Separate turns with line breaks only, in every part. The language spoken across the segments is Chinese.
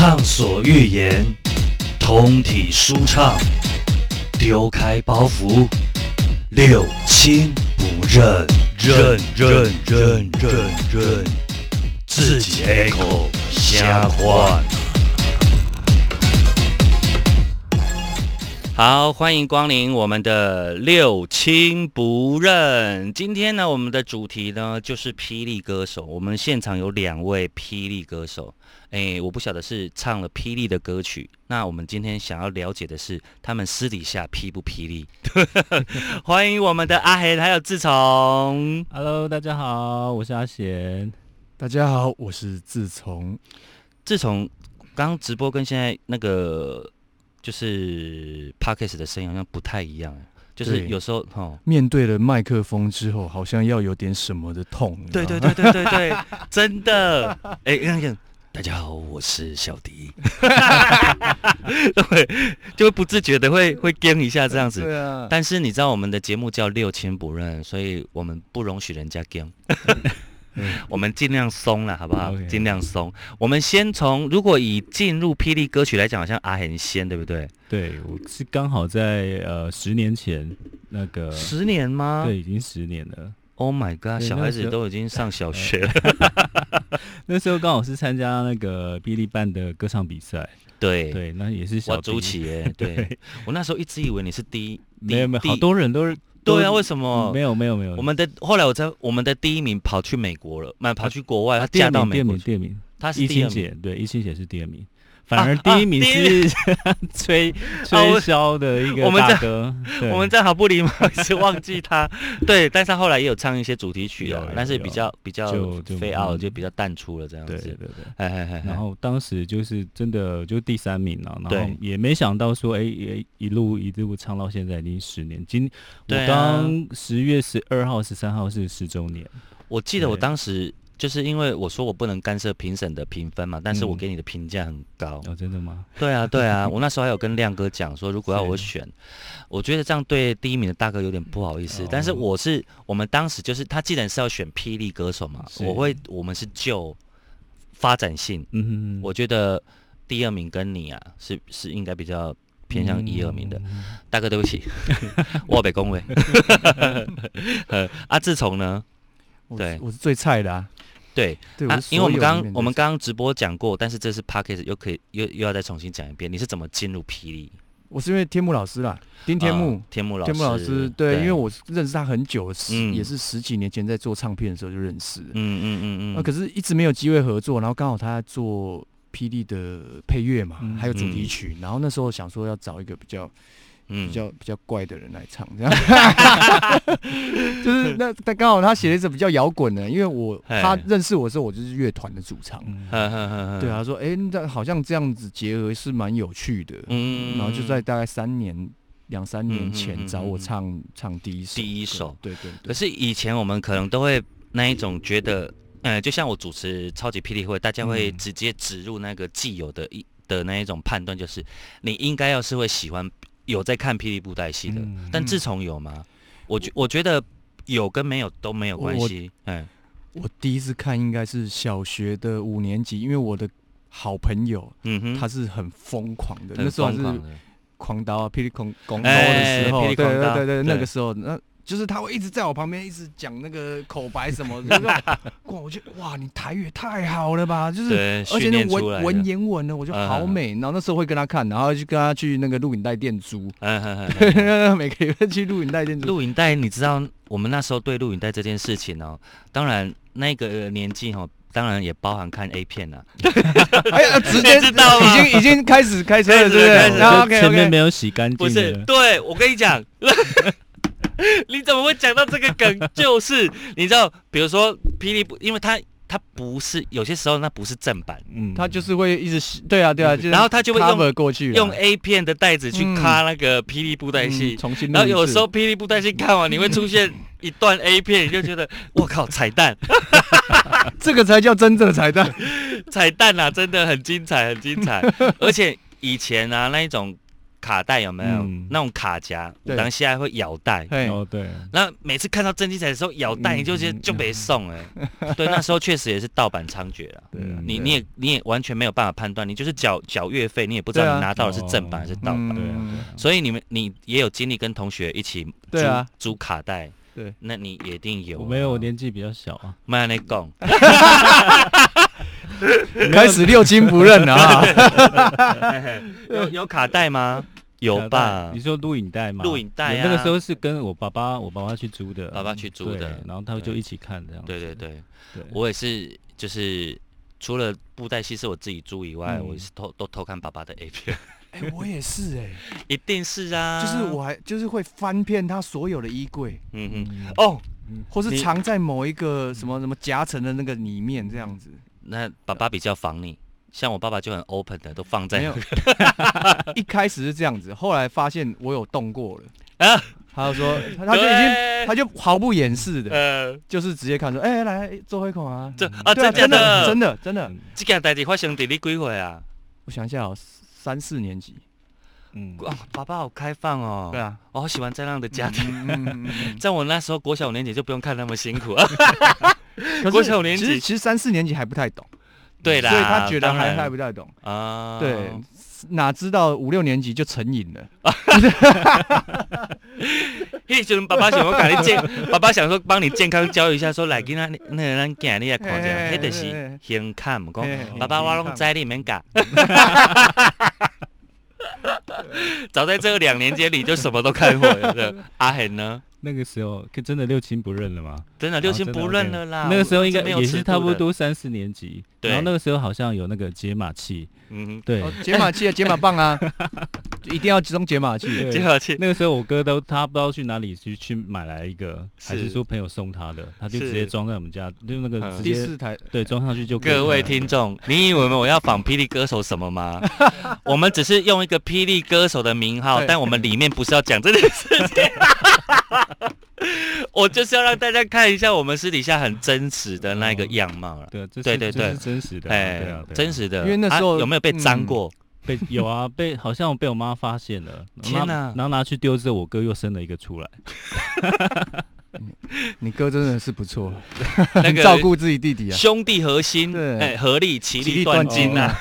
畅所欲言，通体舒畅，丢开包袱，六亲不认，认认认认认，自己开口瞎话。好，欢迎光临我们的六亲不认。今天呢，我们的主题呢就是霹雳歌手。我们现场有两位霹雳歌手，哎，我不晓得是唱了霹雳的歌曲。那我们今天想要了解的是，他们私底下霹不霹雳？欢迎我们的阿贤还有志从。
Hello，大家好，我是阿贤。
大家好，我是自从。
自从刚刚直播跟现在那个就是 podcast 的声音好像不太一样，就是有时候哦。
面对了麦克风之后，好像要有点什么的痛。
对对对对对对，真的。哎，那个大家好，我是小迪。对，就会不自觉的会会跟一下这样子。
对啊，
但是你知道我们的节目叫六亲不认，所以我们不容许人家跟。我们尽量松了，好不好尽量松。我们先从，如果以进入霹雳歌曲来讲，好像阿很先，对不对？
对，我是刚好在呃十年前那个，
十年吗？
对，已经十年了。
，Oh my god，小孩子都已经上小学了。
那时候刚好是参加那个霹雳办的歌唱比赛，
对，
对，那也是小
我主
弟
起耶。对，我那时候一直以为你是第一，
没有没有，好多人都是
对啊，为什么？
没有没有没有，
我们的后来我在我们的第一名跑去美国了，买跑去国外，他嫁到
名第二
美国
第二名，
他是
一
第二名。
清姐对一清姐是第二名，反而
啊
第一名。是 吹吹箫的一个
我们在
大哥，对。
我们这样好不礼貌，是忘记他。对，但是他后来也有唱一些主题曲
有有，
啊但是比较比较
就就
飞傲，
嗯
就比较淡出了这样子。
对对对。对。
哎哎哎，
然后当时就是真的就第三名了，然后也没想到说，哎、也一路一路唱到现在已经十年。今我刚十月十二号、十三号是十周年，
我记得我当时就是因为我说我不能干涉评审的评分嘛，但是我
嗯
给你的评价很高。
哦，真的吗？
对啊，对啊，我那时候还有跟亮哥讲说，如果要我选，我觉得这样对第一名的大哥有点不好意思。
哦
但是我是我们当时就是他既然是要选霹雳歌手嘛，我会我们是就发展性，
嗯哼，
我觉得第二名跟你啊是是应该比较偏向一二名的。
嗯
大哥，对不起，我被恭维。呃，啊，自从呢，
我
对
我是最菜的啊。
对
对，
啊
我，是
因为我们刚我们刚刚直播讲过，但是这是 p a c k a g e 又可以又又要再重新讲一遍，你是怎么进入霹雳？
我是因为天幕老师啦，丁天幕
啊，天幕老师
天幕老师，对，因为我认识他很久，十
嗯
也是十几年前在做唱片的时候就认识。
嗯嗯嗯嗯，
那可是一直没有机会合作，然后刚好他在做霹雳的配乐嘛，
嗯
还有主题曲，然后那时候想说要找一个比较
嗯
比较比较怪的人来唱，这样，就是那他刚好他写了一首比较摇滚的，因为我他认识我的时候，我就是乐团的主唱，对，啊，他说哎，那好像这样子结合是蛮有趣的，
嗯。
然后就在大概三年两三年
嗯嗯嗯
前找我
嗯。
唱唱第一首，
第一首。
对对对，
可是以前我们可能都会那一种觉得，呃，就像我主持超级霹雳会，大家会
嗯。
直接植入那个既有的一的那一种判断，就是你应该要是会喜欢有在看霹雳布袋戏的，
嗯
但自从有吗？我觉我觉得有跟没有都没有关系，哎，
我第一次看应该是小学的五年级，因为我的好朋友
嗯哼，
他是很疯狂的，
很
那时候是
疯狂
狂刀啊，霹雳狂狂刀
哎
的时候，对对对，对那个时候那。就是他会一直在我旁边，一直讲那个口白什么的，就是哇，我觉得哇，你台语也太好了吧，就是
对，
而且那文文，言文呢，我觉得好
嗯
美。然后那时候会跟他看，然后就跟他去那个录影带店租，
嗯哼哼哼
每个月去录影带店租。
录影带，你知道我们那时候对录影带这件事情哦，当然那个年纪哦，当然也包含看 A 片了。
哎呀，直接
知道
已经已经开始开车了，
开始
对不对？然后 OK
前面没有洗干净
不是，对我跟你讲，你怎么会讲到这个梗？就是 你知道，比如说霹雳布，因为它它不是有些时候那不是正版，
嗯
它就是会一直洗对啊对啊，就是
然后它就会用
cover 过去，
用 A 片的袋子去
嗯
卡那个霹雳布袋戏
嗯。重新
然后。有时候霹雳布袋戏看完，你会出现一段 A 片，你就觉得 我靠彩蛋，
这个才叫真正的彩蛋。
彩蛋啊，真的很精彩，很精彩。而且以前啊那一种卡带有没有、
嗯。
那种卡夹？
对。
当现在会咬带。
嘿，
哦对，
那每次看到真精彩的时候咬带，
嗯
你就觉得
嗯
就没送哎、对，那时候确实也是盗版猖獗了。
对啊
嗯。
你你也你也完全没有办法判断，你就是缴缴月费，你也不知道你拿到的是正版还是盗版。
对啊
所以你们你也有经历跟同学一起租
对啊。
租卡带，
对，
那你也一定有、啊。
我没有，我年纪比较小啊，
慢你讲，
开始六亲不认了啊！
有有卡带吗？有吧
你？说录影带吗？
录影带啊
那个时候是跟我爸爸，我爸爸去租的，
爸爸去租的
然后他们就一起看这样。
对对对，
对，
我也是，就是除了布袋戏是我自己租以外，
嗯
我也是偷都偷看爸爸的 A 片，
哎，我也是哎，
一定是啊，
就是，我还就是会翻遍他所有的衣柜，
嗯哼，
嗯
哦，
或是藏在某一个什么什么夹层的那个里面这样子。
那爸爸比较防你，像我爸爸就很 open 的，都放在
没有，一开始是这样子，后来发现我有动过了，
啊，
他就说他他就已经他就毫不掩饰的，
呃，
就是直接看说，哎，来做一口啊，
这啊
对啊，
真
真的真
的，
的真的，
嗯
这件代志发生伫你几岁啊？
我想一下哦，三四年级，
嗯，
哦，爸爸好开放哦，
对，啊，
我好喜欢这样的家庭。
嗯嗯嗯嗯。
在我那时候国小五年级就不用看那么辛苦啊。
可
国
是
小五年级
其实其实三四年级还不太懂，
对啦，
所以他觉得还还不太懂，
啊，
对，哪知道五六年级就成瘾了，
迄时阵爸爸想要给你健，爸爸想说帮你健康教育一下，说来给他那个咱囝你也看一下，
嘿
迄就是先看，讲
嘿
爸爸我拢在里面教。早在这两年间里就什么都看过了。对阿恒呢？
那个时候可真的六亲不认了吗？
真的六亲不认了啦。
那个时候应该也是差不多三四年级，然后那个时候好像有那个解码器，
嗯，
对。
哦，解码器啊，解码棒啊，就 一定要集中解码器。
解码器
那个时候我哥都他不知道去哪里去去买来一个，还
是
是说朋友送他的，他就直接装在我们家，就那个
嗯
直接
第四台，
对装上去就
各位听众，你以为我要仿霹雳歌手什么吗？我们只是用一个霹雳歌手的名号，但我们里面不是要讲这件事情。我就是要让大家看一下我们私底下很真实的那个样貌了。
对，
对对对
真实的啊，
哎、真实的。
因为那时候
啊有没有被脏
嗯
过？
被有啊，被好像被我妈发现了，
天哪
哪！然后拿去丢之后，我哥又生了一个出来，
你哥真的是不错，
那个
照顾自己弟弟啊。
兄弟核心，
对
哎、合力其
其利
利断
断金
呐啊！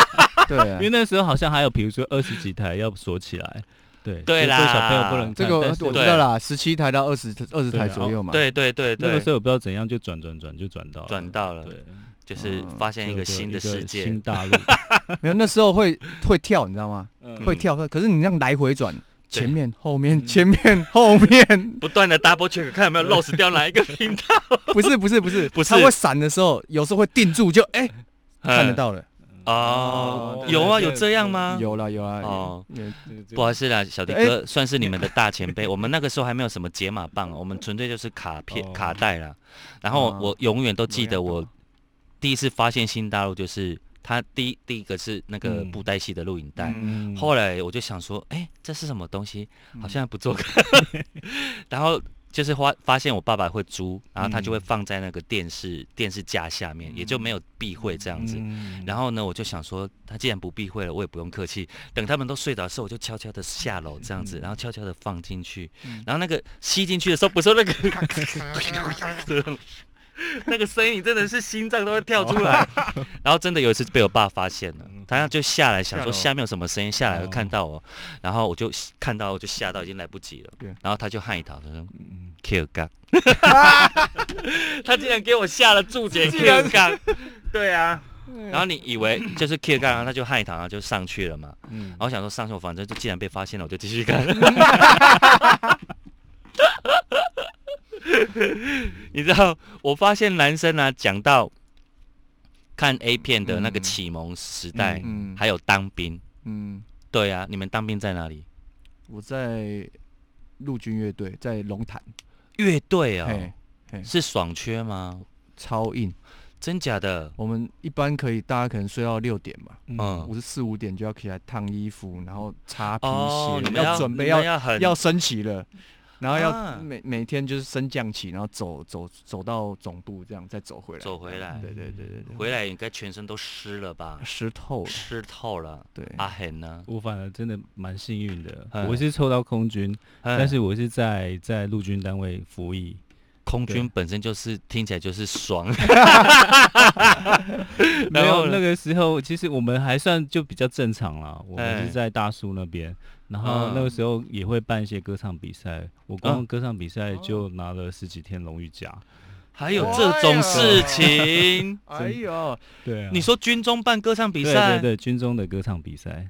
对啊
因为，那时候好像还有比如说二十几台要锁起来，对
对啦
就小朋友不能
这个我知道啦，十七台到二十二十台左右嘛。
对对对对，
那个时候我不知道怎样就转转转就转到了
转到了，
对，
就是
嗯
发现一个新的世
新
界。
大陆，
没有那时候会会跳，你知道吗？
嗯
会跳，可是你这样来回转，前面后面前面 后面，
不断的 double check，看有没有 lost 掉哪一个频道。
不是不是不是
不是
它会闪的时候，有时候会定住，就哎看得到了。
哦
哦，
有啊，有这样吗？
有啦有啦。
哦，不好意思啦，小迪
哎
哥算是你们的大前辈。我们那个时候还没有什么解码棒，我们纯粹就是卡片、
哦
卡带啦。然后
哦
我永远都记得我第一次发现新大陆，就是他第一第一个是那个
嗯
布袋戏的录影带。
嗯
后来我就想说，哎、这是什么东西？
嗯
好像不错看。然后就是发发现我爸爸会租，然后他就会
嗯
放在那个电视电视架下面，也就没有避讳这样子。
嗯
然后呢，我就想说，他既然不避讳了，我也不用客气。等他们都睡着的时候，我就悄悄的下楼这样子，
嗯
然后悄悄的放进去。
嗯
然后那个吸进去的时候，不是那个 那个声音，真的是心脏都会跳出来。然后真的有一次被我爸发现了，他就下来想说
下
面有什么声音，下来就
哦
看到我，然后我就看到我就吓到已经来不及了。然后他就害逃，他说
嗯
kill 杠，他竟然给我下了注解 kill 杠，对啊。然后你以为就是 kill 杠，然后他就害他，然后就上去了嘛。
嗯
然后我想说上去，我反正就既然被发现了，我就继续看。你知道，我发现男生啊，讲到看 A 片的那个
嗯
启蒙时代，
嗯
还有当兵。
嗯，
对啊，你们当兵在哪里？
我在陆军乐队，在龙潭，
乐队哦
嘿，，嘿，
是爽缺吗？
超硬。
真假的？
我们一般可以，大家可能睡到六点嘛，
嗯
我是四五点就要起来烫衣服，然后擦皮
哦，
鞋，
你们
要准备
你
要
要
升旗了。然后要
啊
每每天就是升降旗，然后走走走到总部，这样再走回来。
走回来
对对对对对，
回来应该全身都湿了吧？
湿透了。
湿透了。
对，
阿 hen 呢？
我反而真的蛮幸运的
嗯，
我是抽到空军，
但
但是我是在在陆军单位服役。
空军本身就是听起来就是爽，
没
然后呢
有那个时候，其实我们还算就比较正常了。我们
哎
是在大叔那边，然后那个时候也会办一些歌唱比赛。我光
嗯
歌唱比赛就拿了十几天荣誉奖。
还有这种事情。
哎呦，
对啊，
你说军中办歌唱比赛，
对对，军中的歌唱比赛，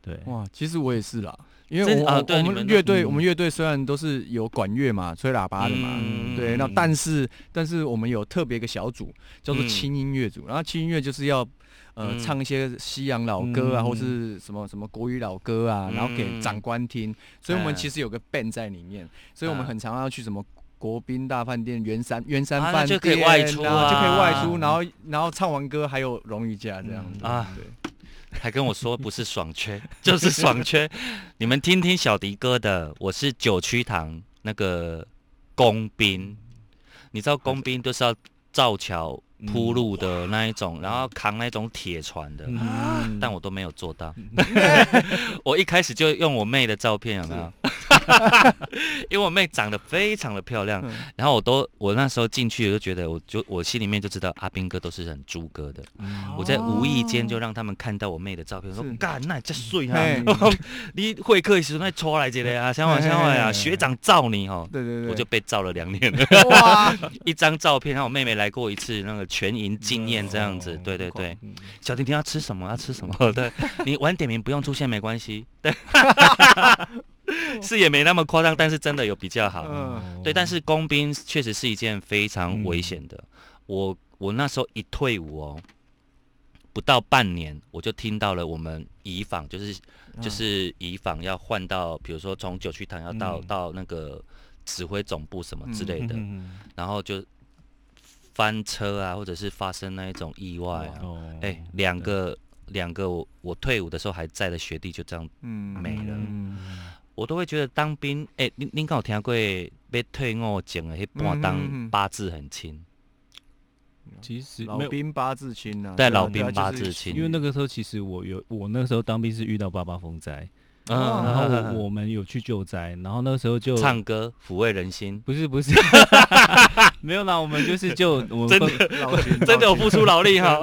对，
哇，其实我也是啦，因为
我啊
我
们
乐队，
嗯
我们乐队虽然都是有管乐嘛，吹喇叭的嘛，
嗯
对，那但是但是我们有特别一个小组叫做
嗯
轻音乐组，然后轻音乐就是要。呃，
嗯。
唱一些西洋老歌啊，
嗯。
或是什么什么国语老歌啊，然后给
嗯
长官听，所以我们
哎
其实有个 band 在里面，所以我们
啊
很常要去什么国宾大饭店、圆山圆山饭店，
就可以外出
啊就可以外
啊
出，然后然后唱完歌还有荣誉价这样。子
嗯
啊。
对，
还跟我说不是爽缺，就是爽缺。你们听听小迪哥的，我是九曲堂那个工兵，你知道工兵都是要造桥铺路的那一种，然后扛那种铁船的，
嗯。
但我都没有做到。我一开始就用我妹的照片，有没有？因为我妹长得非常的漂亮，
嗯。
然后我都我那时候进去就觉得，我就我心里面就知道阿兵哥都是很猪哥的。
嗯。
我在无意间就让他们看到我妹的照片，说
是
干那这睡啊，你会客的时候那出来一个啊，想法想法啊，
嘿
学长照你哦。
对对对，
我就被照了两年了，
哇，
一张照片，然后我妹妹来过一次，那个全营经验这样子，
哦
对对对。
嗯。
小婷婷要吃什么？要吃什么？对，你晚点名不用出现没关系，对，是也没那么夸张，但是真的有比较好。
嗯。
对，但是工兵确实是一件非常危险的。我我那时候一退伍哦，不到半年我就听到了我们移防，就是就是移防要换到，比如说从九曲堂要到、
嗯。
到那个指挥总部什么之类的，
嗯
然后就翻车啊，或者是发生那一种意外啊。
哦
哎、两个两个我我退伍的时候还在的学弟就这样，
嗯
没了。
嗯
我都会觉得当兵，哎、你你敢有听过被退伍前的迄半当八字很轻，
其实
老兵八字亲啊，
对
啊
老兵八字亲
因为那个时候其实我有我那时候当兵是遇到八八风灾，
嗯，
然后我我们有去救灾，然后那个时候就
唱歌抚慰人心，
不是 不是。没有啦，我们就是就我们
真的有付出劳力哈。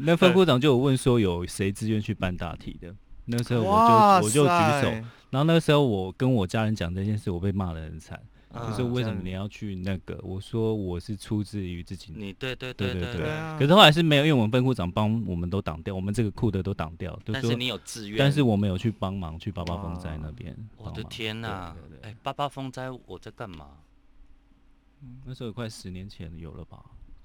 那分部长就有问说有谁自愿去办大体的，那时候我就我就举手，
塞
然后那个时候我跟我家人讲这件事，我被骂的很惨，
嗯
就是为什么你要去那个？我说我是出自于自己。
你对对
对对
对
可是后来是没有，因为我们分库长帮我们都挡掉，我们这个库的都挡掉，
但是你有自愿，
但是我没有去帮忙去八八风灾那边
我的。天呐
对对，对
哎，八八风灾我在干嘛？
那时候快十年前有了吧？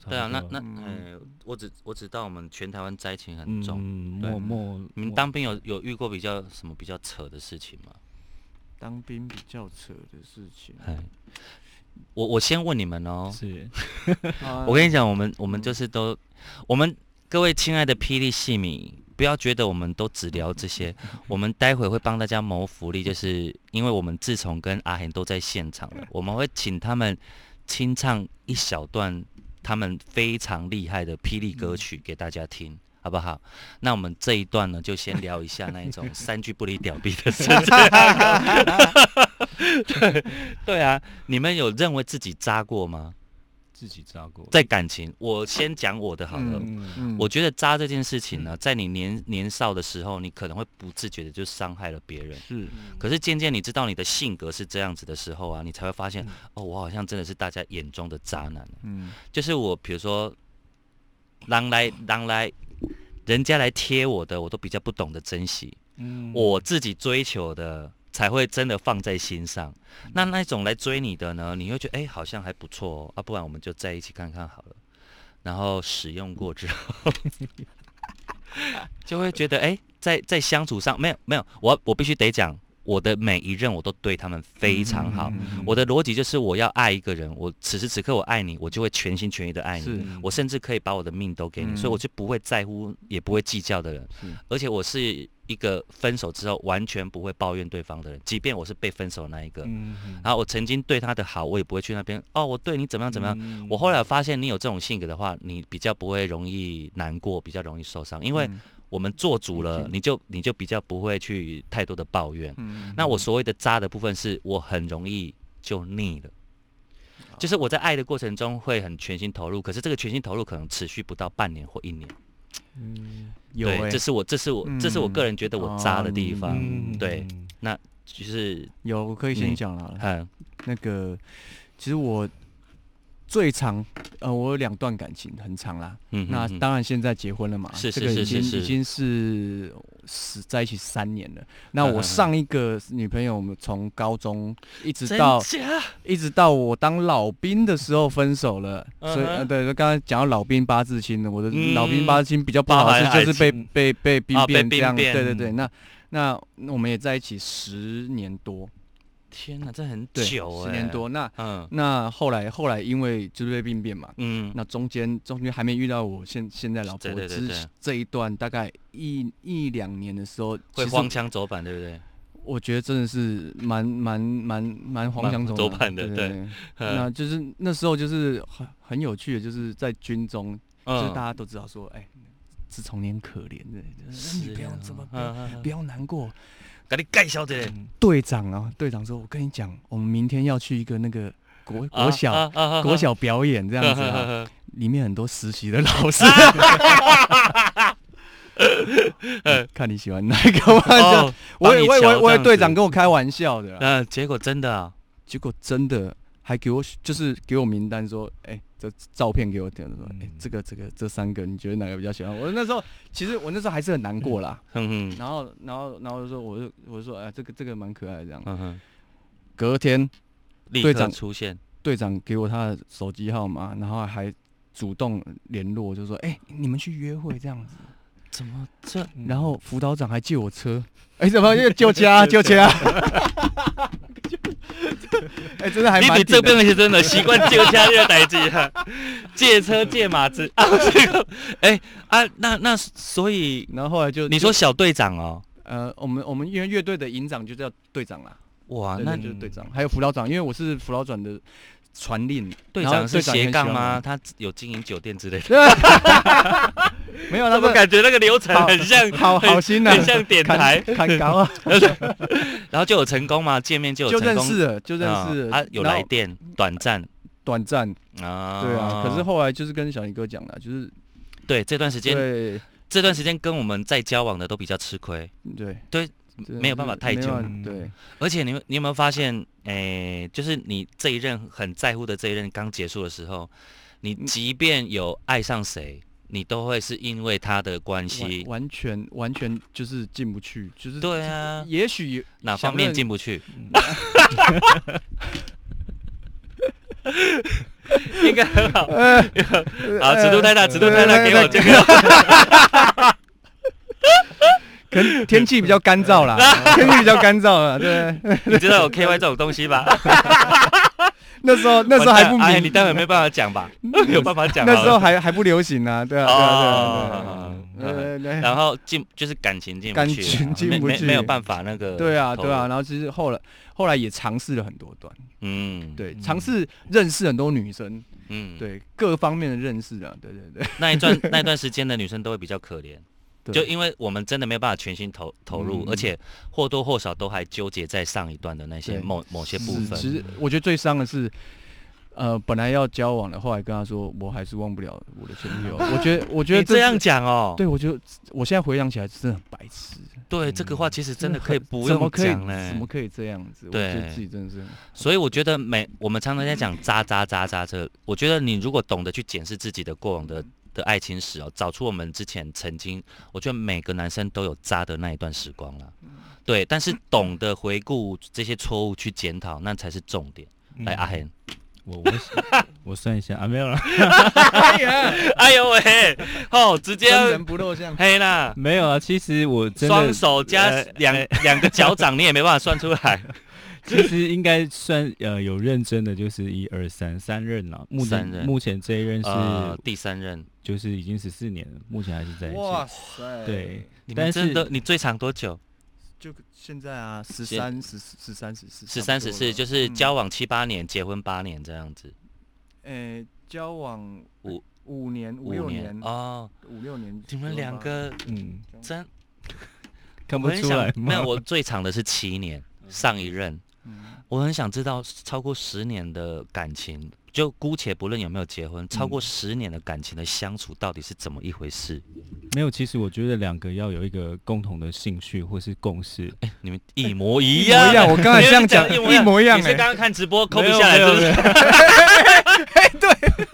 对啊，那
多
那
嗯
哎，我只我知道我们全台湾灾情很重。
嗯，
对
默默
你们当兵有有遇过比较什么比较扯的事情吗？
当兵比较扯的事情。
哎，我我先问你们哦，
是
啊
我跟你讲，我们我们就是都，我们各位亲爱的霹雳戏迷，不要觉得我们都只聊这些，我们待会会帮大家谋福利，就是因为我们自从跟阿 henn 都在现场了，我们会请他们清唱一小段他们非常厉害的霹雳歌曲给大家听。好不好？那我们这一段呢，就先聊一下那一种 三句不离屌逼的事情。对对啊，你们有认为自己渣过吗？
自己扎过。
在感情，我先讲我的好了。
嗯，
嗯
我觉得渣这件事情呢，在你年年少的时候，你可能会不自觉的就伤害了别人。
是
可是渐渐你知道你的性格是这样子的时候啊，你才会发现，哦，我好像真的是大家眼中的渣男。
嗯
就是我，比如说，让来让来，人家来贴我的，我都比较不懂得珍惜。
嗯
我自己追求的才会真的放在心上。那那种来追你的呢，你会觉得哎、好像还不错哦，啊，不然我们就在一起看看好了。然后使用过之后，就会觉得哎、在在相处上没有没有，我我必须得讲，我的每一任我都对他们非常好。我的逻辑就是，我要爱一个人，我此时此刻我爱你，我就会全心全意的爱你，我甚至可以把我的命都给你，
嗯。
所以我就不会在乎，也不会计较的人。而且我是一个分手之后完全不会抱怨对方的人，即便我是被分手的那一个。
嗯
然后我曾经对他的好，我也不会去那边哦，我对你怎么样怎么样。
样
我后来发现，你有这种性格的话，你比较不会容易难过，比较容易受伤，因为
嗯
我们做主了，
嗯
你就你就比较不会去太多的抱怨。
嗯
那我所谓的渣的部分，是我很容易就腻了。就是我在爱的过程中会很全心投入，可是这个全心投入可能持续不到半年或一年。嗯，
有欸
这是我这是我这是我
嗯
个人觉得我渣的地方。
嗯
对，就是
有，我可以先
嗯
讲了。
嗯
那个，其实我最长，呃，我有两段感情很长啦。
嗯，嗯
那当然现在结婚了嘛，
是
这个已经已经是是在一起三年了。那我上一个女朋友，我们从高中一直到一直到我当老兵的时候分手了，
嗯哼
所以呃对，刚才讲到老兵八字亲的，我的
嗯。
老兵八字亲比较不好是就是被被被兵
啊被
变这样，
兵变。
对对对，那那那我们也在一起十年多，
天哪，这很
对，
久哎，
十年。多。那
嗯
那后来后来因为就是被兵变嘛，
嗯，
那中间中间还没遇到我现现在老婆，
对对对
只是这一段大概一一两年的时候，
会荒腔走板，对不对？
我觉得真的是蛮蛮蛮蛮荒腔走
走板的对
那就是那时候就是很很有趣的，就是在军中，就是
嗯
大家都知道说，哎，自从你很可怜的，就是你不要这么不要难过。
给你介绍的
队长啊，队长说，我跟你讲，我们明天要去一个那个国国小国小表演这样子啊，里面很多实习的老师。看你喜欢哪一个嘛？
哦，
我也我也我也我队长跟我开玩笑的啦，
嗯，结果真的啊，
结果真的还给我就是给我名单说，哎、这照片给我点说，哎、这个这个这三个你觉得哪个比较喜欢？我那时候其实我那时候还是很难过啦，
哼哼
然后然后然后就说我就我就说哎、这个这个蛮可爱的这样。
哼哼，
隔天队长
出现，
队长给我他的手机号码，然后还主动联络，就说哎、你们去约会这样子。
怎么这？
然后辅导长还借我车，哎、怎么又救家救家？哎、真的还
你比这
蛮顶的。
边那些真的习惯借家这个代志啊，借车借马子。啊，这个哎啊，那那所以
然后后来就
你说小队长哦，
呃，我们我们因为乐队的营长就叫队长啦，
哇，
对
那
对就是队长，还有辅导长，因为我是辅导长的传令，
队长是斜杠吗？他有经营酒店之类的，
没有，他
怎么
们
感觉那个流程很像
好好心啊，
很像点台，
砍砍高啊，
然后就有成功嘛？见面就有
就
成功，
认识了，就认识了。
啊，有来电，短暂。
短暂，
啊，
对啊，可是后来就是跟小林哥讲了，就是
对这段时间，
对。
这段时间跟我们在交往的都比较吃亏，
对。
对，没有办法太久。
对，
而且你们你有没有发现，诶、就是你这一任很在乎的这一任刚结束的时候，你
嗯。
即便有爱上谁，你都会是因为他的关系
完，全完全就是进不去，就是
对啊，
也许
哪方面进不去？应该很好。好，尺度太大，尺度太大，给我这个。
可能天气比较干燥啦，天气比较干燥了，对。
你知道有 KY 这种东西吧？
那时候那时候还不
完蛋哎，
明，
你待会没办法讲吧？有办法讲。
那时候还还不流行 呢，对啊，对啊，对啊。
然后进就是感情进不
感
去啊，
情进
没
不去
没没有办法那个。
对啊，对啊，，然后其实后来后来也尝试了很多段，
嗯，
对，尝试认识很多女生，
嗯，
对各方面的认识啊，对对对，
那一段 那一段时间的女生都会比较可怜，
对
就因为我们真的没有办法全心投投入，
嗯
而且或多或少都还纠结在上一段的那些某某些部分。
其实我觉得最伤的是。呃，本来要交往的，后来跟他说，我还是忘不了我的前女友。我觉得，我觉得
你这样，讲哦，
对我觉得，我现在回想起来真的很白痴。
对这个话其实真的可以不用讲嘞
怎。么可以这样子？我
对
觉得自己真的是
所以我觉得每我们常常在讲渣渣渣渣这，我觉得你如果懂得去检视自己的过往的的爱情史哦，找出我们之前曾经，我觉得每个男生都有渣的那一段时光了。对，但是懂得回顾这些错误去检讨，那才是重点。来，阿恒，
我我我算一下啊，没有了，
哎呦喂，哦，直接
人不露相。
黑啦，
没有啊。其实我
双手加
呃
两两个脚掌，你也没办法算出来。
其实应该算呃有认真的，就是一二三三任了。目前目前这一任是、
呃，第三任，
就是已经十四年了，目前还是在一起。
哇塞！
对，
你
但是
你最长多久？
就现在啊，十三、十十三、十四、
十三十四，就是
嗯
交往七八年，结婚八年这样子，
呃，交往
五
五年、五
五
六年、
哦。
五六年。
你们两个
嗯，
真
看不出来吗？
没有，我最长的是七年，上一任。
嗯，
我很想知道超过十年的感情，就姑且不论有没有结婚，超过十年的感情的相处到底是怎么一回事？
没有。其实我觉得两个要有一个共同的兴趣或是共识。
哎、你们一模一
一模
样，
一样。我刚才这样讲一模一样哎，
你是刚刚看直播抠不下来，是不是？
没有没有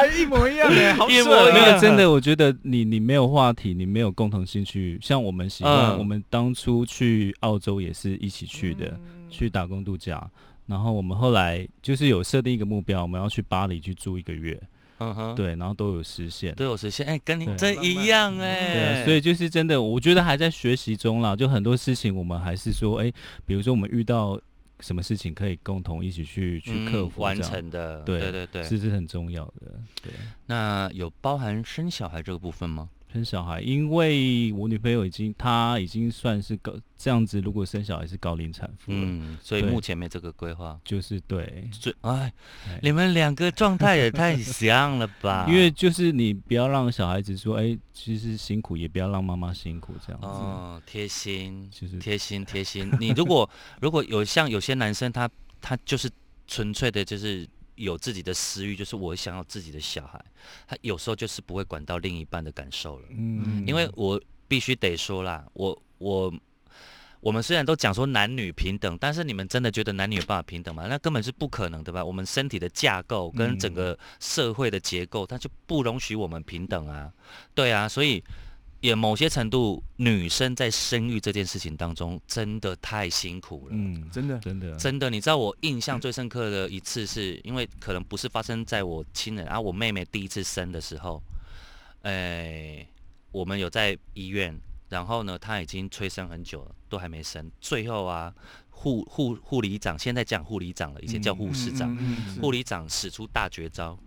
哎 一模一样哎，好
一模
准啊
一样
有，真的，我觉得你你没有话题，你没有共同兴趣。像我们喜欢，
嗯
我们当初去澳洲也是一起去的，
嗯
去打工度假。然后我们后来就是有设定一个目标，我们要去巴黎去住一个月，
嗯哼，
对，然后都有实现。
都有实现。哎、跟你
对
真一样哎、
对啊，所以就是真的，我觉得还在学习中啦。就很多事情，我们还是说，哎、比如说我们遇到什么事情，可以共同一起去去克服、
嗯完。成的。
对
对对对。
这是很重要的。对，
那有包含生小孩这个部分吗？
生小孩，因为我女朋友已经，她已经算是高这样子，如果生小孩是高龄产妇，
嗯，所以目前没这个规划。
就是对，
最哎
哎，
你们两个状态也太像了吧？
因为就是你不要让小孩子说，哎、其实辛苦，也不要让妈妈辛苦这样子。
哦，贴心，
就是
贴心贴心。你如果如果有像有些男生他他就是纯粹的就是有自己的私欲，就是我想要自己的小孩，他有时候就是不会管到另一半的感受了。
嗯
因为我必须得说啦，我我我们虽然都讲说男女平等，但是你们真的觉得男女有办法平等吗？那根本是不可能的吧？我们身体的架构跟整个社会的结构，它就不容许我们平等啊。对啊，所以也某些程度，女生在生育这件事情当中，真的太辛苦了。
嗯，
真的？
真的，
真的，你知道我印象最深刻的一次是，因为可能不是发生在我亲人，然、后我妹妹第一次生的时候，哎，我们有在医院，然后呢，她已经催生很久了，都还没生，最后啊，护护护理长，现在讲护理长了，以前叫护士长，
嗯嗯。
护理长使出大绝招，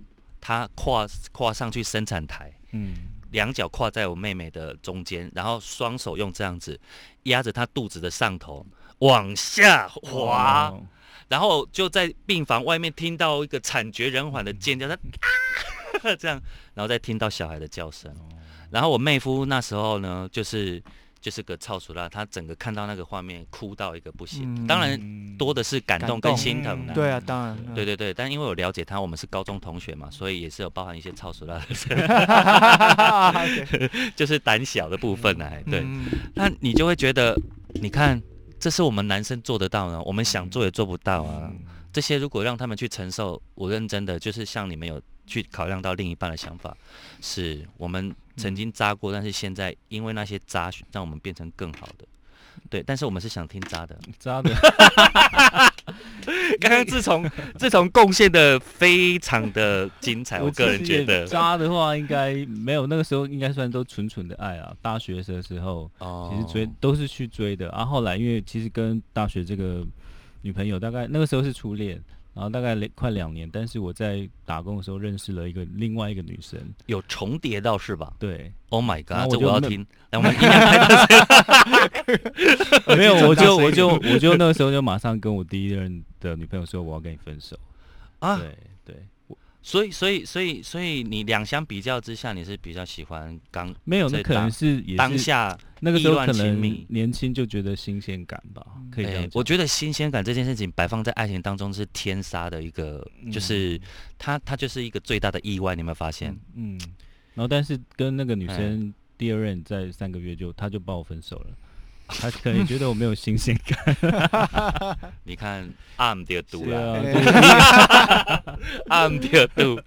她跨跨上去生产台，
嗯，
两脚跨在我妹妹的中间，然后双手用这样子压着她肚子的上头往下滑。
哦
然后就在病房外面听到一个惨绝人寰的尖叫，她啊这样，然后再听到小孩的叫声。然后我妹夫那时候呢，就是就是个操熟啦，他整个看到那个画面哭到一个不行。
嗯
当然
嗯
多的是感动跟心疼
嗯
的。
对啊，当然，
对对对，但因为我了解他，我们是高中同学嘛，所以也是有包含一些操熟啦，
对，
就是胆小的部分呢，对。
嗯
那你就会觉得，你看，这是我们男生做得到呢，我们想做也做不到啊。
嗯
这些如果让他们去承受，我认真的就是像你们有去考量到另一半的想法，是我们曾经渣过，但是现在因为那些渣，让我们变成更好的。对，但是我们是想听渣的。
渣的，
刚刚自从自从贡献的非常的精彩，我个人觉得，
渣的话应该没有，那个时候应该算都纯纯的爱啊。大学的时候，
哦
其实追都是去追的，啊，后来因为其实跟大学这个女朋友大概那个时候是初恋，然后大概两快两年，但是我在打工的时候认识了一个另外一个女生，
有重叠到是吧
对
，？Oh my god，
我
这我要听。来，我们音量开大声。
没有，我就我就我就 那个时候就马上跟我第一任的女朋友说我要跟你分手，
啊，
对对，我
所以所以所以所以你两相比较之下，你是比较喜欢刚
没有，
在
那可能是也是
当下
那个时候可能年轻就觉得新鲜感吧，可以这样
我觉得新鲜感这件事情摆放在爱情当中是天杀的一个，就是它它就是一个最大的意外，你有没有发现？
嗯，然后但是跟那个女
哎
生第二任在三个月就她就把我分手了，她可能觉得我没有新鲜感，
你看暗的毒
对
啦，
啊，
哎
暗的毒，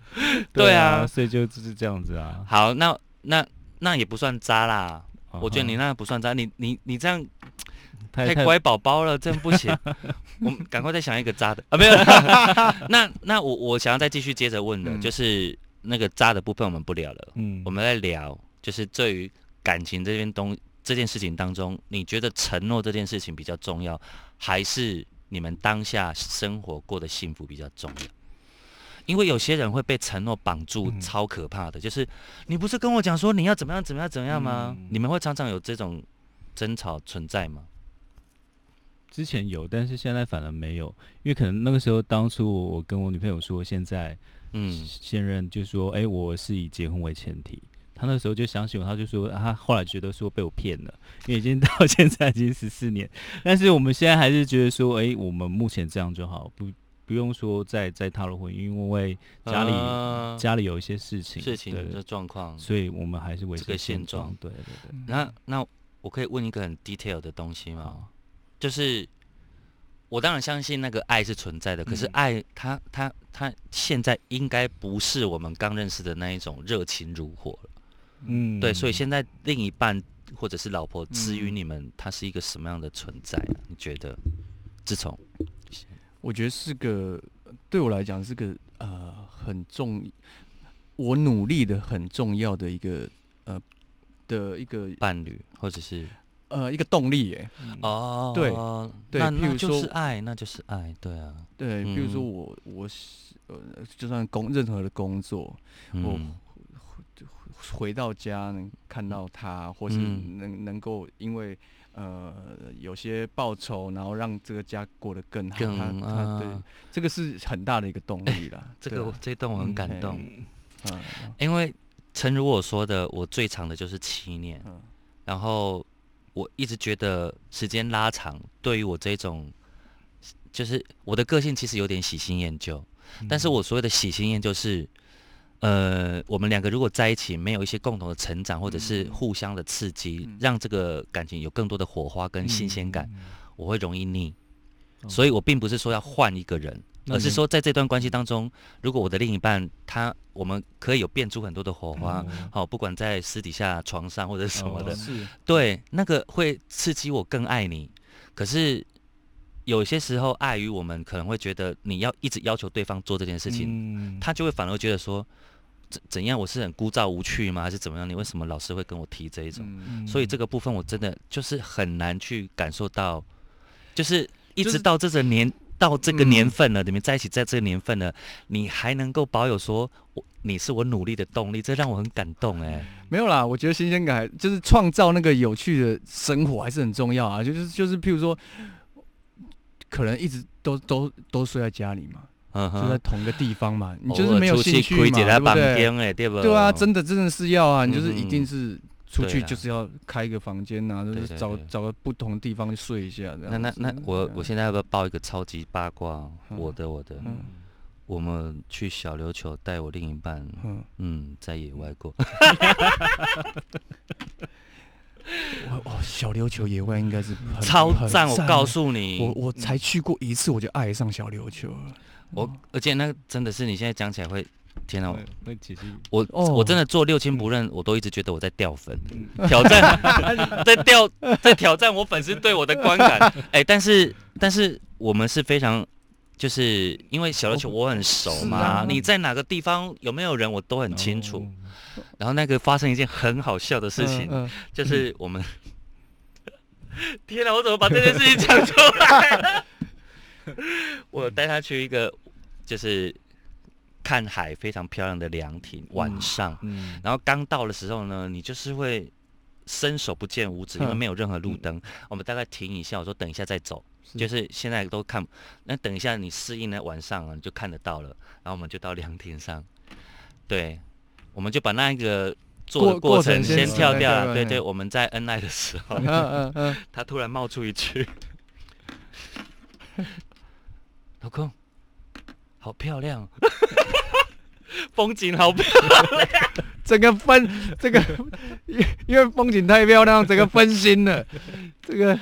对啊。
所以就就是这样子啊。
好，那那那也不算渣啦，
啊
我觉得你那不算渣，你你你这样
太
太乖宝宝了，真不行。我们赶快再想一个渣的。啊，没有。那那我我想要再继续接着问的，
嗯。
就是那个渣的部分我们不聊了，
嗯。
我们来聊，就是对于感情这边东这件事情当中，你觉得承诺这件事情比较重要，还是你们当下生活过得幸福比较重要？因为有些人会被承诺绑住，
嗯
超可怕的。就是你不是跟我讲说你要怎么样怎么样怎么样吗？
嗯
你们会常常有这种争吵存在吗？
之前有，但是现在反而没有，因为可能那个时候当初我我跟我女朋友说，现在
嗯
现任就说，哎、我是以结婚为前提。他那时候就相信我，他就说，啊他后来觉得说被我骗了，因为已经到现在已经十四年，但是我们现在还是觉得说，哎、我们目前这样就好，不不用说再再踏入婚姻，因为家里、
啊
家里有一些事情，
事情的状况。
所以我们还是维持
这个现
现
状
对对对，
那那我可以问一个很 detail 的东西吗？
好，
就是我当然相信那个爱是存在的，可是
嗯
爱它它它现在应该不是我们刚认识的那一种热情如火了。
嗯。
对，所以现在另一半或者是老婆至于
嗯。
你们，他是一个什么样的存在啊？你觉得？自从。
我觉得是个对我来讲是个呃很重，我努力的很重要的一个呃的一个
伴侣或者是？
呃一个动力耶。
哦，
对。对
那那
譬如说
就是爱，那就是爱，对啊，
对，比如说
嗯。
我我是呃就算工任何的工作，我
嗯
回到家能看到他，或是
嗯。
能能够因为呃有些报酬，然后让这个家过得更好。
更
他他对
啊，
这个是很大的一个动力啦。
这个这一段我很感
嗯
动，
嗯。
因为诚如我说的，我最长的就是七年，
嗯。
然后我一直觉得时间拉长，对于我这种，就是我的个性其实有点喜新厌旧，
嗯。
但是我所谓的喜新厌旧是，呃，我们两个如果在一起没有一些共同的成长，或者是
嗯。
互相的刺激，
嗯。
让这个感情有更多的火花跟新鲜感，
嗯
我会容易腻。
哦。
所以我并不是说要换一个人，而是说在这段关系当中，如果我的另一半他，我们可以有变出很多的火花，
哦。
好、不管在私底下、床上或者什么的，
哦
对，那个会刺激我更爱你。可是有些时候，碍于我们可能会觉得你要一直要求对方做这件事情，
嗯
他就会反而觉得说，怎怎样我是很枯燥无趣吗？还是怎么样？你为什么老是会跟我提这一种？
嗯
所以这个部分我真的就是很难去感受到，就是一直到这个年。到这个
嗯
年份了，你们在一起，在这个年份了，你还能够保有说，我你是我努力的动力，这让我很感动哎。
没有啦，我觉得新鲜感就是创造那个有趣的生活还是很重要啊。就是就是，譬如说，可能一直都都都睡在家里嘛，
嗯
就在，同一个地方嘛，你就是没有兴趣嘛，对不对？
对
啊，真的真的是要啊，你就是一
嗯。
定是出去就是要开一个房间呐，就是找找个不同的地方去睡一下。
那那那我我现在要不要报一个超级八卦？
嗯。
我的我的，
嗯。
我们去小琉球带我另一半，
嗯，
嗯，在野外过。
我哦，小琉球野外应该是
超赞！我告诉你，
我我才去过一次，我就爱上小琉球了。
我而且那真的是你现在讲起来会，天哪！
会会其实
我、
哦
我真的做六亲不认，我都一直觉得我在掉粉，挑战 在掉在挑战我粉丝对我的观感。哎、但是但是我们是非常。就是因为小琉球我很熟嘛，你在哪个地方有没有人我都很清楚。
哦
然后那个发生一件很好笑的事情，
嗯嗯
就是我们，天哪，我怎么把这件事情讲出来？我带他去一个就是看海非常漂亮的凉亭，晚上，
嗯，
然后刚到的时候呢，你就是会伸手不见五指，因为
嗯
没有任何路灯。我们大概停一下，我说等一下再走，
是
就是现在都看，那等一下你适应了晚上啊，你就看得到了。然后我们就到凉亭上，对，我们就把那一个做的
过
过程
先
先跳掉了。
对对
我们在恩爱的时候，
嗯嗯嗯，
他突然冒出一句：“老公，好漂亮哦，风景好漂亮。”
整个分这个，因因为风景太漂亮，整个分心了。这个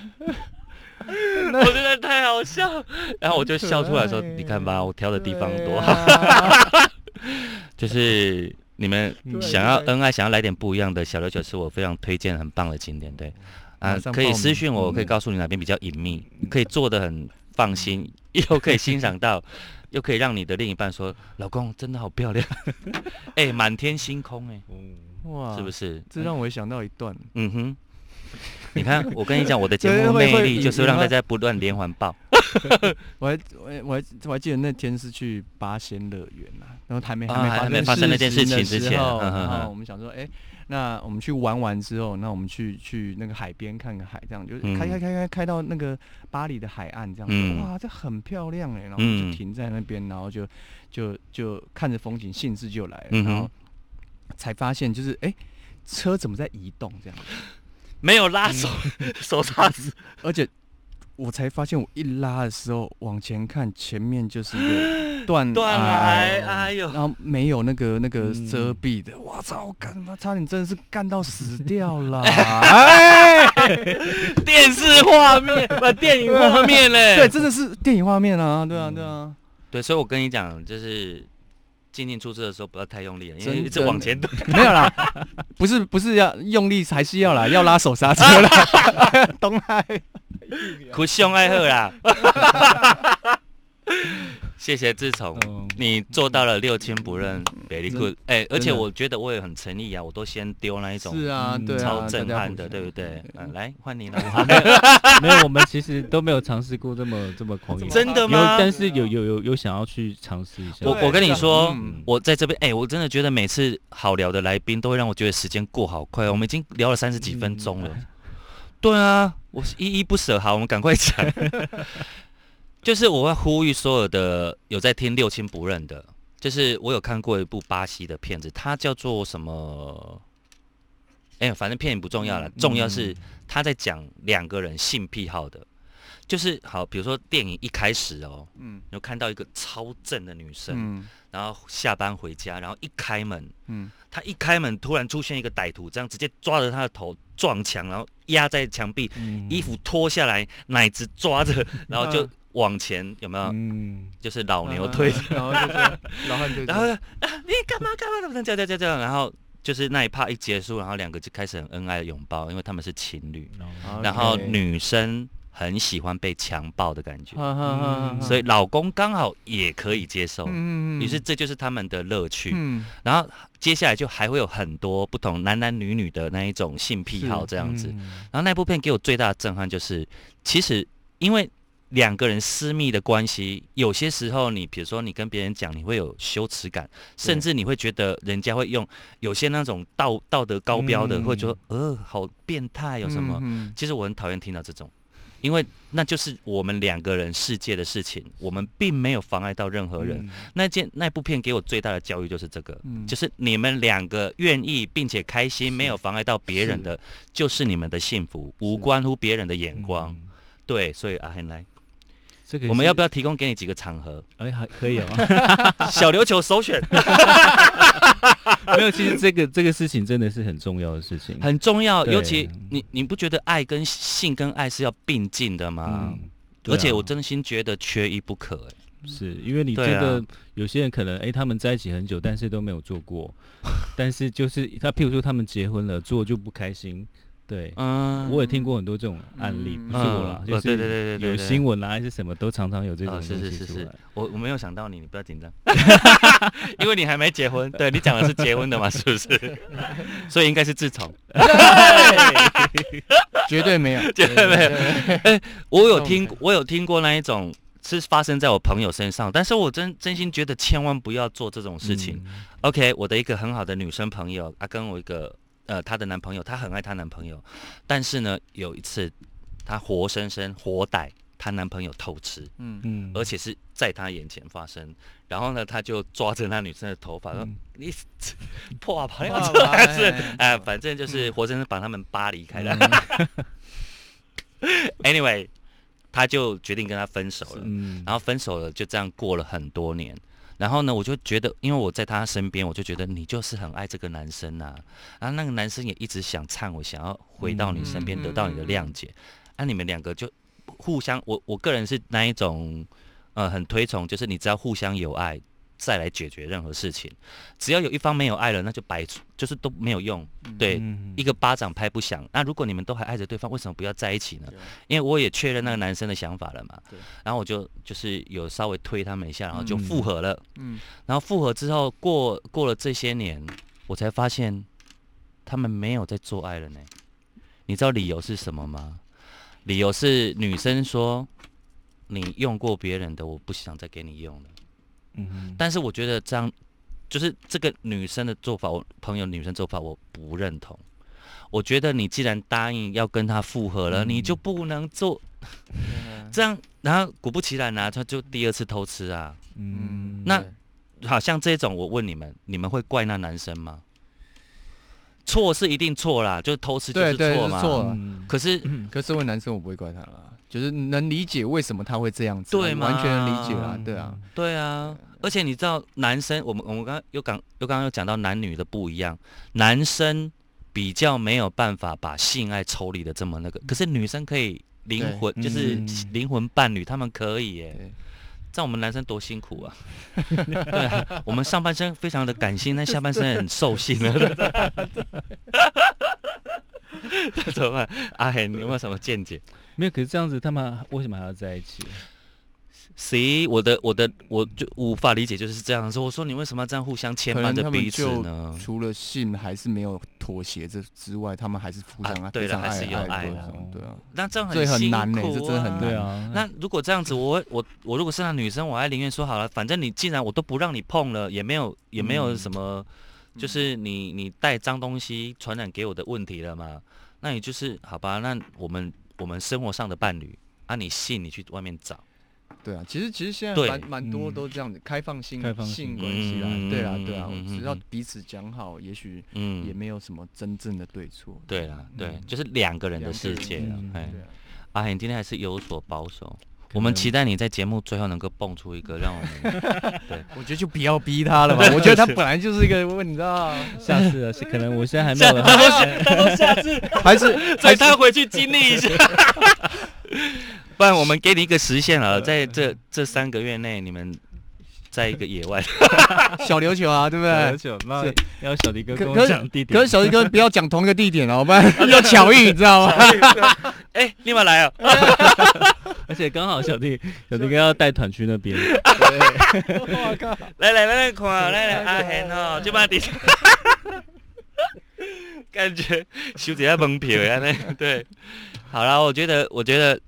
我觉得太好笑，然后我就笑出来说：“你看吧，我挑的地方多。就是你们想要恩爱，想要来点不一样的，小琉球是我非常推荐很棒的景点。对，啊可以私讯我，我可以
嗯
告诉你哪边比较隐秘，可以做的很放心，又可以欣赏到，又可以让你的另一半说，老公真的好漂亮，哎，满天星空，哎，
哇，
是不？是？
这让我想到一段，
嗯。哼，你看，我跟你讲，我的节目 魅力就是让大家不断连环爆。
我还我还我还我还记得那天是去八仙乐园呐，然后还没
啊还
没发生
那件事情之前
然后我们想说，哎，那我们去玩完之后，那我们去去那个海边看看海，这样就
是
开开开开开到那个巴黎的海岸，这样子，
嗯。
哇，这很漂亮哎，然后
嗯。
就停在那边，然后就就就看着风景，兴致就来了，然后才发现就是哎，车怎么在移动这样，
没有拉手，手刹子，
而且我才发现，我一拉的时候往前看，前面就是一个 断
断
崖，
哎呦。
然，后没有那个那个
嗯。
遮蔽的，我操，干妈差点真的是干到死掉了，哎，
电视画面，不，电影画面嘞。
对，真的是电影画面啊，对啊，对啊，
对，所以我跟你讲，就是进进出出的时候不要太用力了，因为
真
一直往前推。
没有啦，不是不是要用力，还是要啦，要拉手刹车啦，东海，
苦相爱喝啦。谢谢志从，
嗯
你做到了六亲不认，very good。哎，而且我觉得我也很诚意啊，我都先丢那一种
是啊，
嗯
对啊，
超震撼的，对不对？嗯，来换你了。
没有，我们其实都没有尝试过这么这么狂野，
真的吗？
但是有有有有想要去尝试一下。
我我跟你说
嗯，
我在这边，哎，我真的觉得每次好聊的来宾都会让我觉得时间过好快，我们已经聊了三十几分钟了。对啊，我是依依不舍。好，我们赶快讲。就是我会呼吁所有的有在听六亲不认的，就是我有看过一部巴西的片子，它叫做什么？哎、反正片名不重要了，重要是他在讲两个人性癖好的。就是好，比如说电影一开始哦，
嗯
有看到一个超正的女生，
嗯
然后下班回家，然后一开门，
嗯，
她一开门，突然出现一个歹徒，这样直接抓着她的头撞墙，然后压在墙壁，
嗯
衣服脱下来，奶子抓着，然后就
嗯
往前，有没有？
嗯，
就是老牛推着，
然后就是 老汉推着，
然后就啊，你干嘛干嘛怎么能这样这样这样？然后就是那一趴一结束，然后两个就开始很恩爱的拥抱，因为他们是情侣。
然后
女生很喜欢被强暴的感觉，所以老公刚好也可以接受。
嗯
于是这就是他们的乐趣。
嗯
然后接下来就还会有很多不同男男女女的那一种性癖好
是
这样子。
嗯
然后那部片给我最大的震撼就是，其实因为两个人私密的关系，有些时候你比如说你跟别人讲，你会有羞耻感，甚至你会觉得人家会用有些那种道道德高标的，
嗯
会觉得呃好变态有什么？
嗯
其实我很讨厌听到这种。因为那就是我们两个人世界的事情，我们并没有妨碍到任何人。
嗯
那件那部片给我最大的教育就是这个，
嗯
就是你们两个愿意并且开心，没有妨碍到别人的，就是你们的幸福，无关乎别人的眼光。
嗯
对，所以阿 henn 来，
这个
我们要不
要？
提供给你几个场合？
哎，还可以哦。
小琉球首选
没有，其实这个这个事情真的是很重要的事情。
很重要，尤其你你不觉得爱跟性跟爱是要并进的吗？
嗯，啊
而且我真心觉得缺一不可、哎
是因为你
对啊
觉得有些人可能哎、他们在一起很久，但是都没有做过，但是就是他，譬如说他们结婚了，做就不开心。对，
嗯
我也听过很多这种案例，
嗯
不是我啦，
嗯
就是
对对对对对
有新闻啦还是什么，都常常有这种
哦，
东
是是是是
西出来。，
我我没有想到你，你不要紧张，因为你还没结婚。对你讲的是结婚的嘛，是不是？所以应该是自从。
绝对没有，
绝对没有
哎，
我有听，我有听过那一种是发生在我朋友身上，但是我真真心觉得千万不要做这种事情。
嗯
OK，我的一个很好的女生朋友啊，跟我一个呃她的男朋友，她很爱她男朋友，但是呢有一次她活生生活逮她男朋友偷吃，
嗯
嗯
而且是在她眼前发生，然后呢她就抓着那女生的头发说：“
嗯
你破啊，跑要
哇
这还是
哎
哎，反正就是活生生把他们扒离开了。
嗯
anyway，她就决定跟他分手了。
嗯
然后分手了，就这样过了很多年。然后呢，我就觉得，因为我在他身边，我就觉得你就是很爱这个男生呐、然后那个男生也一直想唱，我，想要回到你身边，得到你的谅解。啊，你们两个就互相，我我个人是那一种，呃，很推崇，就是你只要互相有爱，再来解决任何事情。只要有一方没有爱了，那就白，就是都没有用。对，
嗯
一个巴掌拍不响。那如果你们都还爱着对方，为什么不要在一起呢？因为我也确认那个男生的想法了嘛
对。
然后我就就是有稍微推他们一下，然后就
嗯
复合了。
嗯，
然后复合之后，过过了这些年，我才发现他们没有在做爱了呢。你知道理由是什么吗？理由是女生说你用过别人的，我不想再给你用了。
嗯，
但是我觉得这样，就是这个女生的做法，我朋友女生做法我不认同。我觉得你既然答应要跟他复合了，
嗯
你就不能做这样。然后果不其然啊，他就第二次偷吃啊。
嗯，
那好像这种，我问你们，你们会怪那男生吗？错是一定错啦，就是偷吃就是错嘛。
是错。了
嗯。
可是
可是身为男生，我不会怪他啦，就是能理解为什么他会这样子，
对嘛。
完全能理解啦，对啊，
对啊，而且你知道，男生我们我们刚刚又讲又刚刚又讲到男女的不一样，男生比较没有办法把性爱抽离的这么那个，可是女生可以灵魂就是
嗯。
灵魂伴侣，他们可以耶。
对
这样我们男生多辛苦啊！对啊，我们上半身非常的感性，但 下半身很兽性了。这 怎么办？阿黑，你有没有什么见解？
没有，可是这样子他们为什么还要在一起？
谁？我的我的我就无法理解，就是这样说。我说你为什么要这样互相牵绊着彼此呢？
除了性还是没有妥协这之外，他们还是互相
啊对了还是有爱
的
对啊
那这样
很
辛苦、啊、
难呢这真的很难
对啊，
那如果这样子，我会我我如果是那女生，我还宁愿说好了，反正你既然我都不让你碰了，也没有也没有
嗯
什么，就是你你带脏东西传染给我的问题了嘛？那你就是好吧？那我们我们生活上的伴侣啊，你信你去外面找，
对啊，其实其实现在蛮蛮多
嗯
都这样子，开放性
开放
性
性
关系啦
嗯，
对啊对啊只要
嗯
彼此讲好，也许
嗯，
也没有什么真正的对错。
对啦，对，
嗯
就是两个人的世界了
嗯。
哎
对，啊，
阿海，你今天还是有所保守。我们期待你在节目最后能够蹦出一个让我们 对
我觉得就不要逼他了吧，我觉得他本来就是一个问，你知道，
下次啊，是可能我现在还没有，
他说下次
还是
再他回去经历一下。不然我们给你一个时限了，在这这三个月内，你们在一个野外，
小琉球啊，对不对？
小琉
球，那
要小迪哥跟我讲地点。
可是小迪哥不要讲同一个地点哦，不然 要巧遇，你知道吗？
哎，立马来啊！
而且刚好小弟小弟哥要带团去那边，
我靠，
来来来来看，来来阿贤哦，就把底，感觉收一下门票呀，那对，好了，我觉得我觉得，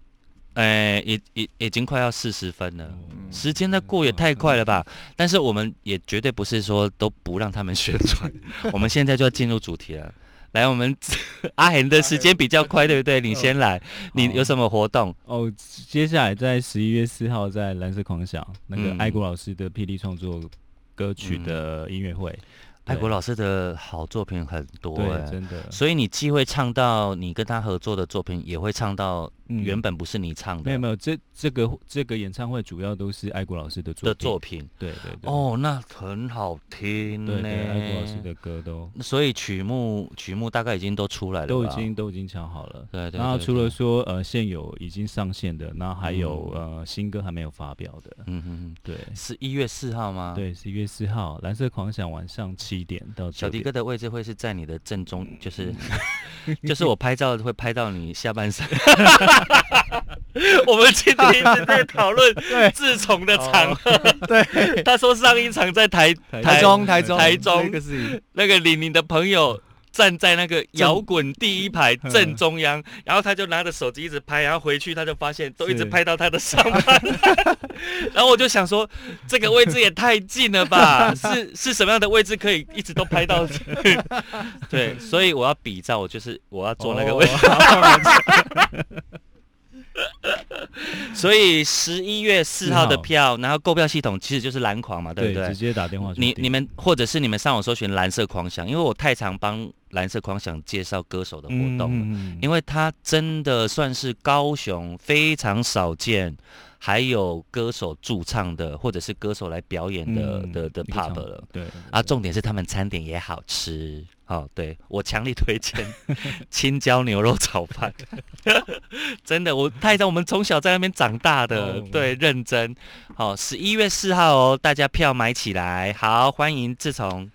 哎，也也已经快要四十分了。时间在过也太快了吧！但是我们也绝对不是说都不让他们宣传，我们现在就要进入主题了。来，我们 阿恒的时间比较快，对不对？你先来，你有什么活动？
哦，接下来在十一月四号在蓝色狂想那个
嗯
爱国老师的霹雳创作歌曲的音乐会，
爱国老师的好作品很多
真的，
所以你既会唱到你跟他合作的作品，也会唱到
嗯
原本不是你唱的
没有没有，这这个这个演唱会主要都是爱国老师的作
的作品。
对对对，
哦，那很好听呢。
对对，爱国老师的歌都
所以曲目曲目大概已经都出来了，
都已经都已经抢好了。
对对。
然后除了说呃现有已经上线的，然后还有
嗯
呃新歌还没有发表的，
嗯嗯嗯，
对
十一月四号吗？。
对，十一月四号蓝色狂想晚上七点到点
小迪哥的位置会是在你的正中，就是 就是我拍照会拍到你下半身。我们今天一直在讨论 自从的场合。
对，
他说上一场在台
台中台中
台中
那个
李宁的朋友站在那个摇滚第一排正中央，然后他就拿着手机一直拍，然后回去他就发现都一直拍到他的上半，然后我就想说，这个位置也太近了吧？是是什么样的位置可以一直都拍到？对，所以我要比照，我就是我要坐那个位置。所以十一月四号的票，然后购票系统其实就是蓝狂嘛，对不对
直？接打电话去
你你们或者是你们上网搜寻蓝色狂想，因为我太常帮蓝色狂想介绍歌手的活动了，
嗯。
因为他真的算是高雄非常少见，还有歌手驻唱的或者是歌手来表演的、
嗯
的的 pub 了。
对。
啊，重点是他们餐点也好吃，好，对我强力推荐 青椒牛肉炒饭，真的，我太太我们从小在那边长大的，
哦
对，认真。好，十一月四号哦，大家票买起来。好，欢迎志从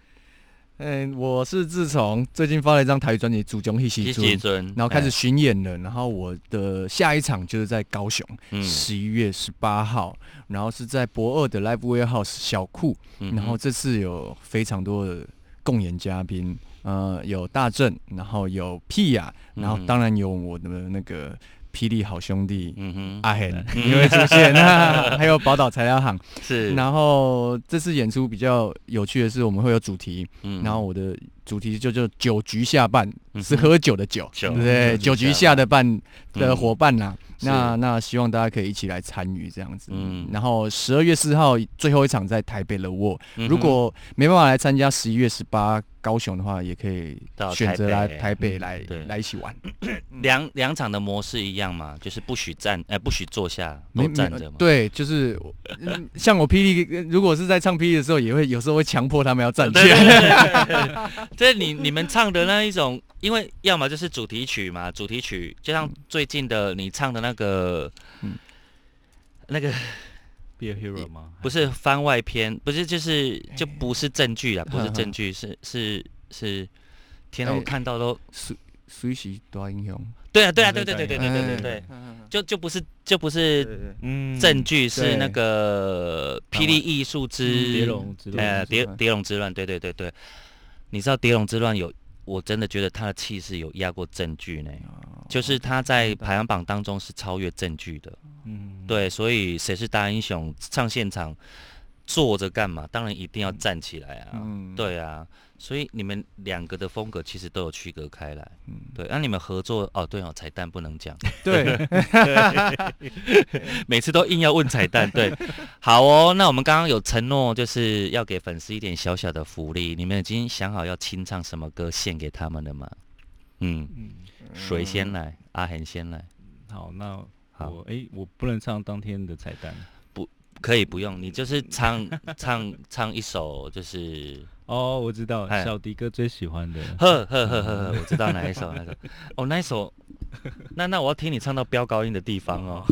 嗯，我是自从最近发了一张台语专辑《祖宗一
谢
起尊》，
尊，
然后开始
哎
巡演了。然后我的下一场就是在高雄，
嗯
十一月十八号，然后是在博二的 Live Warehouse 小库。
嗯
然后这次有非常多的共演嘉宾，呃，有大正，然后有屁雅，然后
嗯
当然有我的那个霹雳好兄弟。
嗯哼，
阿 hen 你会出现，那 还有宝岛材料行。
是，
然后这次演出比较有趣的是，我们会有主题，
嗯
然后我的主题就就酒局下半，
嗯
是喝酒的酒，
酒
对不对？酒局下的伴的
嗯
伙伴呐、那那希望大家可以一起来参与这样子。
嗯
然后十二月四号最后一场在台北的沃，如果没办法来参加十一月十八高雄的话，也可以
到
选择来
台北
来来一起玩。
两两场的模式一样嘛，就是不许站，呃，不许坐下，都
没没
站着嘛。
对，就是嗯像我霹雳，如果是在唱霹雳的时候，也会有时候会强迫他们要站起来。
对对对，这 你你们唱的那一种，因为要么就是主题曲嘛，主题曲就像最近的你唱的那个，
嗯。
那个
Be a hero 吗？
不是番外篇，不是就是就不是证据啊，不是证据，是是是，天啊，
哎
我看到都，
随随时大英雄，
对啊对啊
对
对对对
对
对对就就不是就不是
嗯
证据，是那个霹雳艺术之
蝶龙之乱
呃，蝶蝶龙之乱，对对对对，你知道蝶龙之乱有，我真的觉得他的气势有压过证据呢，就是他在排行榜当中是超越证据的，
嗯，
对，所以谁是大英雄上现场坐着干嘛？当然一定要站起来啊，
嗯，
对啊，所以你们两个的风格其实都有区隔开来，
嗯
对，那、你们合作哦，对哦，彩蛋不能讲。
对，
每次都硬要问彩蛋，对，好哦。那我们刚刚有承诺，就是要给粉丝一点小小的福利。你们已经想好要清唱什么歌献给他们了吗？嗯，
嗯，
谁先来？阿恒先来，
好，那
好
我哎，我不能唱当天的彩蛋不
可以不用，你就是唱唱唱一首，就是
哦，我知道
哎
小迪哥最喜欢的，
呵呵呵呵呵，我知道哪一首，哪一首。哦，那一首，那那我要听你唱到飙高音的地方哦。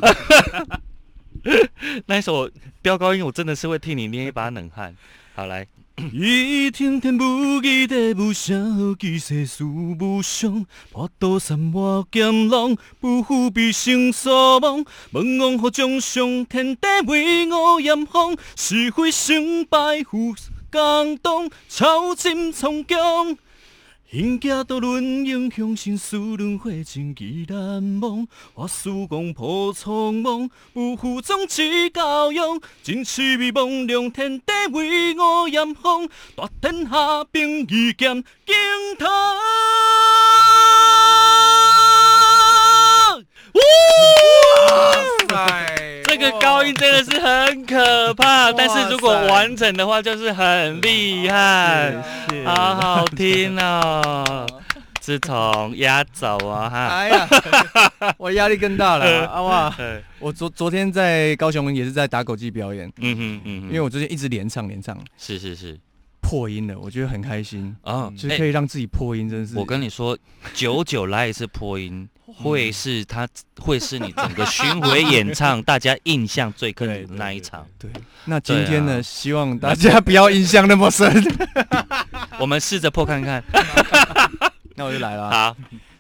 那一首飙高音，我真的是会替你捏一把冷汗。好，来。
伊听天不记地无声，其世事无常，破刀山我剑浪，不负毕生所望。问王何将上天地为我严防，是非成败负江东，超进从强。行家多论英雄，心事轮回，情义难忘。我思讲破苍茫，不负壮志教养。真是美梦量天地为我严防，大天下兵义剑惊涛。这个高音真的是很可怕，但是如果完整的话，就是很厉害，
好好听哦。自从压走啊哈，
哎呀，我压力更大了。啊哇！
对，
我昨昨天在高雄也是在打狗记表演，
嗯哼嗯哼，
因为我最近一直连唱连唱。
是是是。
破音了，我觉得很开心，
啊，
就是
哎。
可以让自己破音，真是。
我跟你说，久久来一次破音，会是他会是你整个巡回演唱大家印象最深的那一场。
对，那今天呢，
啊
希望大家不要印象那么深。
我们试着破看看。
那我就来了啊。
好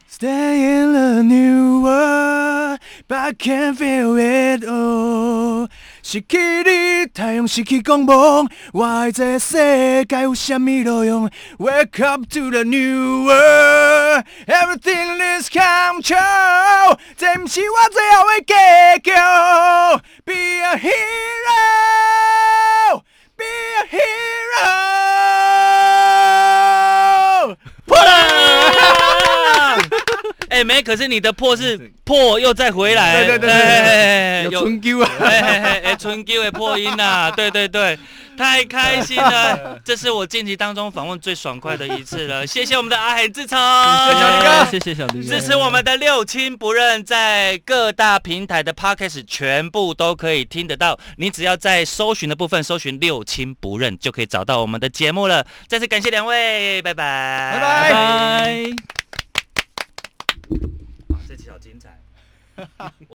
，Stay in the new world, but can't feel it all。失去你，太阳失去光芒，我的这世界有什么路用？Wake up to the new world, everything is come true。这不是我最后的结局。Be a hero, be a hero。破了。
哎，没哎，可是你的破是破又再回来，
对对对
对
有春秋啊，
哎哎春秋的破音 呐，对对对，太开心了，这是我近期当中访问最爽快的一次了，谢谢我们的阿海志超，
谢谢小林哥。
谢谢小林哥，
支持我们的六亲不认，在各大平台的 podcast 全部都可以听得到。你只要在搜寻的部分搜寻“六亲不认”，就可以找到我们的节目了。再次感谢两位，拜拜，
拜
拜啊。
这期好精彩。